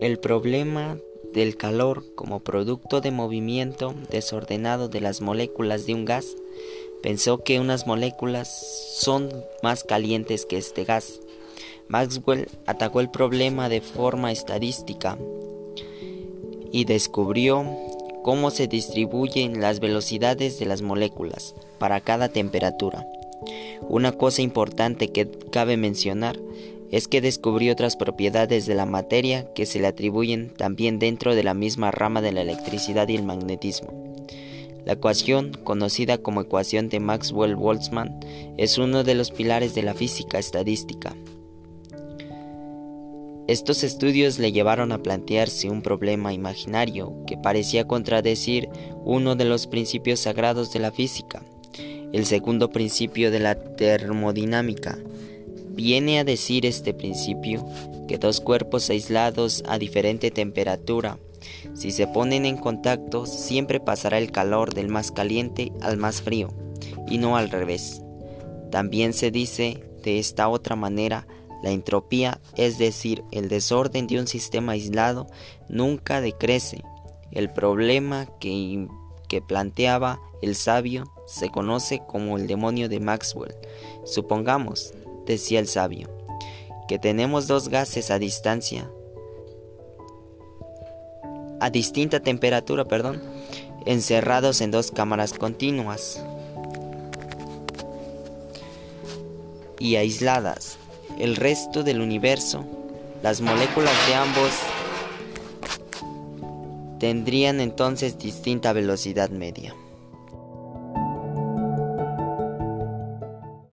El problema del calor como producto de movimiento desordenado de las moléculas de un gas, pensó que unas moléculas son más calientes que este gas. Maxwell atacó el problema de forma estadística y descubrió cómo se distribuyen las velocidades de las moléculas para cada temperatura. Una cosa importante que cabe mencionar es que descubrió otras propiedades de la materia que se le atribuyen también dentro de la misma rama de la electricidad y el magnetismo. La ecuación, conocida como ecuación de Maxwell-Boltzmann, es uno de los pilares de la física estadística. Estos estudios le llevaron a plantearse un problema imaginario que parecía contradecir uno de los principios sagrados de la física, el segundo principio de la termodinámica, Viene a decir este principio que dos cuerpos aislados a diferente temperatura, si se ponen en contacto, siempre pasará el calor del más caliente al más frío, y no al revés. También se dice de esta otra manera, la entropía, es decir, el desorden de un sistema aislado, nunca decrece. El problema que, que planteaba el sabio se conoce como el demonio de Maxwell. Supongamos decía el sabio, que tenemos dos gases a distancia, a distinta temperatura, perdón, encerrados en dos cámaras continuas y aisladas. El resto del universo, las moléculas de ambos tendrían entonces distinta velocidad media.